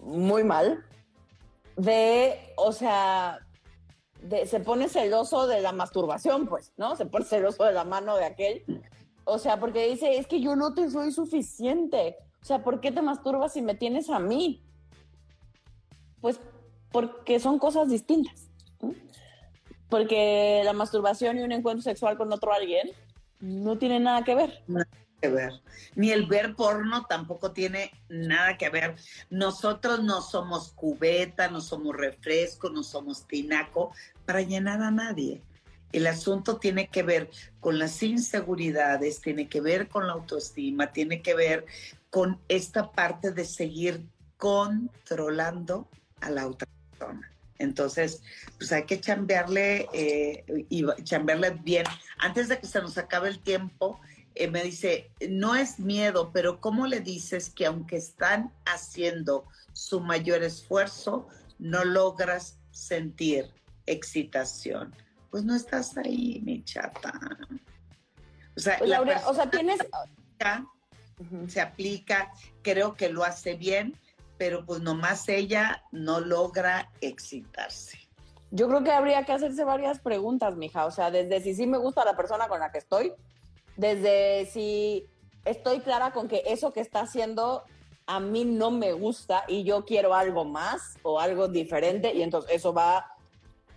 muy mal, de, o sea, se pone celoso de la masturbación, pues, ¿no? Se pone celoso de la mano de aquel. O sea, porque dice, es que yo no te soy suficiente. Sea, ¿por qué te masturbas si me tienes a mí? Pues porque son cosas distintas. Porque la masturbación y un encuentro sexual con otro alguien no tienen nada que ver que ver. Ni el ver porno tampoco tiene nada que ver. Nosotros no somos cubeta, no somos refresco, no somos tinaco para llenar a nadie. El asunto tiene que ver con las inseguridades, tiene que ver con la autoestima, tiene que ver con esta parte de seguir controlando a la otra persona. Entonces, pues hay que chambearle eh, y chambearle bien. Antes de que se nos acabe el tiempo, eh, me dice, no es miedo, pero ¿cómo le dices que aunque están haciendo su mayor esfuerzo, no logras sentir excitación? Pues no estás ahí, mi chata. O sea, pues, o sea tienes... Se aplica, creo que lo hace bien, pero pues nomás ella no logra excitarse. Yo creo que habría que hacerse varias preguntas, mija. O sea, desde si sí me gusta la persona con la que estoy, desde si estoy clara con que eso que está haciendo a mí no me gusta y yo quiero algo más o algo diferente y entonces eso va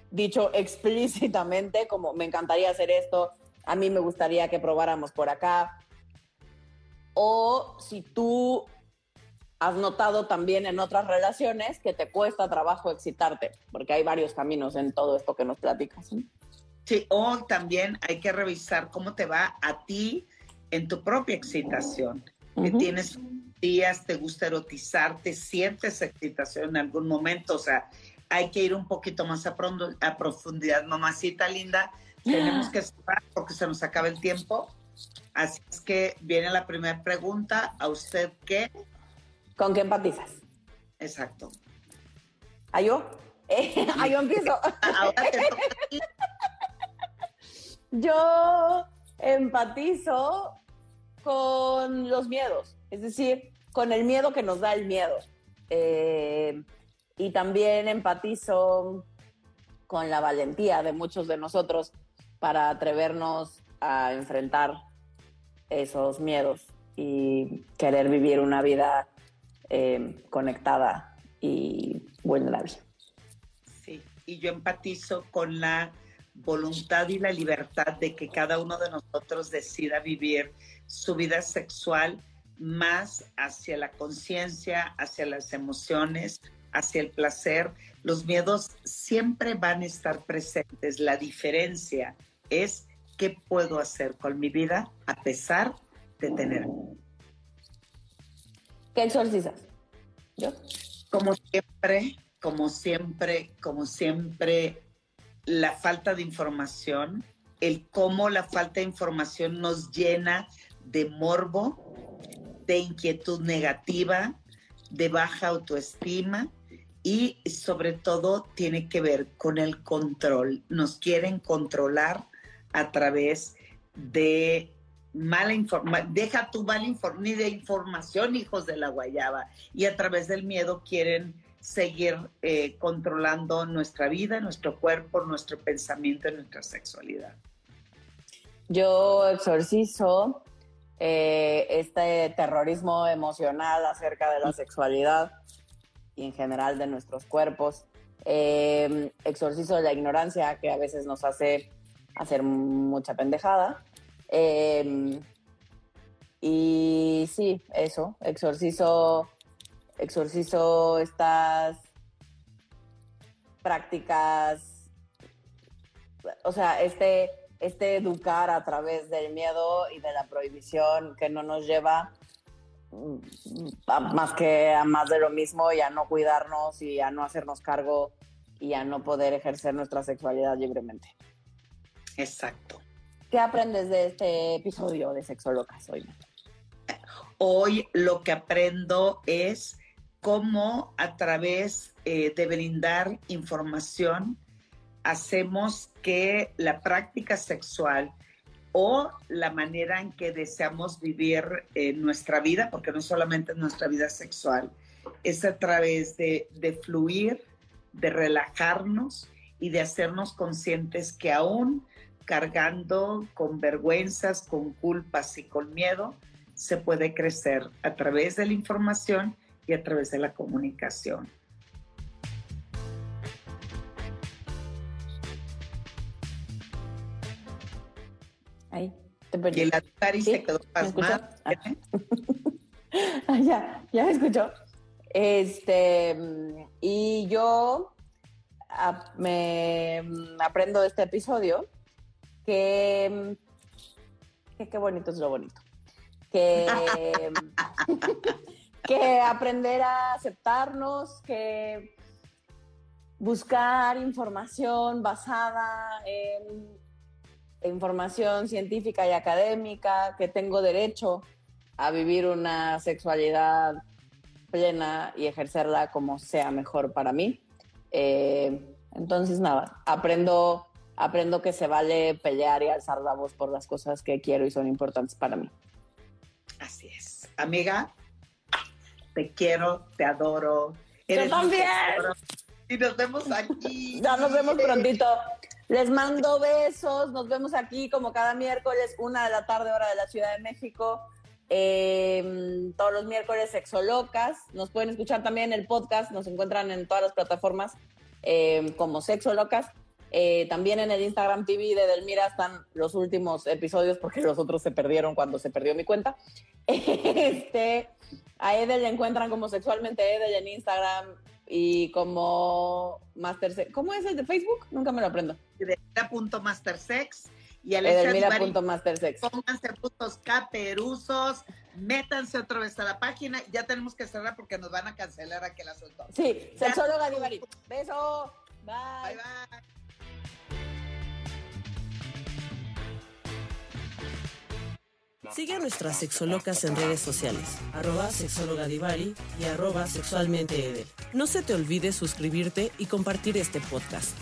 dicho explícitamente como me encantaría hacer esto, a mí me gustaría que probáramos por acá. O si tú has notado también en otras relaciones que te cuesta trabajo excitarte, porque hay varios caminos en todo esto que nos platicas. Sí, o también hay que revisar cómo te va a ti en tu propia excitación. Que tienes días, te gusta erotizarte, sientes excitación en algún momento, o sea, hay que ir un poquito más a, a profundidad, mamacita linda. Tenemos que esperar porque se nos acaba el tiempo. Así es que viene la primera pregunta. ¿A usted qué ¿Con qué empatizas? Exacto. ¿A yo? ¿A yo empiezo? yo empatizo con los miedos, es decir, con el miedo que nos da el miedo. Eh, y también empatizo con la valentía de muchos de nosotros para atrevernos a enfrentar esos miedos y querer vivir una vida Em, conectada y vulnerable. Sí, y yo empatizo con la voluntad y la libertad de que cada uno de nosotros decida vivir su vida sexual más hacia la conciencia, hacia las emociones, hacia el placer. Los miedos siempre van a estar presentes. La diferencia es qué puedo hacer con mi vida a pesar de tener ¿Qué exorcizas? ¿Yo? Como siempre, como siempre, como siempre, la falta de información, el cómo la falta de información nos llena de morbo, de inquietud negativa, de baja autoestima y sobre todo tiene que ver con el control. Nos quieren controlar a través de mala información, deja tu mala información, ni de información, hijos de la guayaba, y a través del miedo quieren seguir eh, controlando nuestra vida, nuestro cuerpo, nuestro pensamiento y nuestra sexualidad. Yo exorcizo eh, este terrorismo emocional acerca de la sexualidad y en general de nuestros cuerpos. Eh, exorcizo la ignorancia que a veces nos hace hacer mucha pendejada Em, y sí, eso, exorcizo, exorcizo estas prácticas, o sea, este, este educar a través del miedo y de la prohibición que no nos lleva más que a más de lo mismo y a no cuidarnos y a no hacernos cargo y a no poder ejercer nuestra sexualidad libremente. Exacto. ¿Qué aprendes de este episodio de Sexo Locas hoy? Hoy lo que aprendo es cómo a través eh, de brindar información hacemos que la práctica sexual o la manera en que deseamos vivir eh, nuestra vida, porque no solamente nuestra vida sexual, es a través de, de fluir, de relajarnos y de hacernos conscientes que aún cargando con vergüenzas, con culpas y con miedo, se puede crecer a través de la información y a través de la comunicación. Ahí, te perdí. Y la Tari se quedó pasmada. Ah. ya, ya me escuchó. Este, y yo me aprendo este episodio que, que qué bonito es lo bonito. Que, que aprender a aceptarnos, que buscar información basada en información científica y académica, que tengo derecho a vivir una sexualidad plena y ejercerla como sea mejor para mí. Eh, entonces, nada, aprendo, aprendo que se vale pelear y alzar la voz por las cosas que quiero y son importantes para mí. Así es. Amiga, te quiero, te adoro. Yo también. Y nos vemos aquí. Ya nos vemos prontito. Les mando besos. Nos vemos aquí como cada miércoles, una de la tarde, hora de la Ciudad de México. Eh, todos los miércoles Sexolocas. Nos pueden escuchar también en el podcast. Nos encuentran en todas las plataformas eh, como Sexolocas. Eh, también en el Instagram TV de Delmira están los últimos episodios porque los otros se perdieron cuando se perdió mi cuenta. Este, a Edel le encuentran como sexualmente Edel en Instagram y como Mastersex. ¿Cómo es el de Facebook? Nunca me lo aprendo. Edelmira.mastersex y Edelmira.mastersex. Pónganse putos caperuzos, métanse otra vez a la página. Ya tenemos que cerrar porque nos van a cancelar a que la soltó. Sí, sexóloga Divari. Beso. Bye. Bye, bye. Sigue a nuestras sexolocas en redes sociales, arroba sexóloga Divari y arroba sexualmente. No se te olvide suscribirte y compartir este podcast.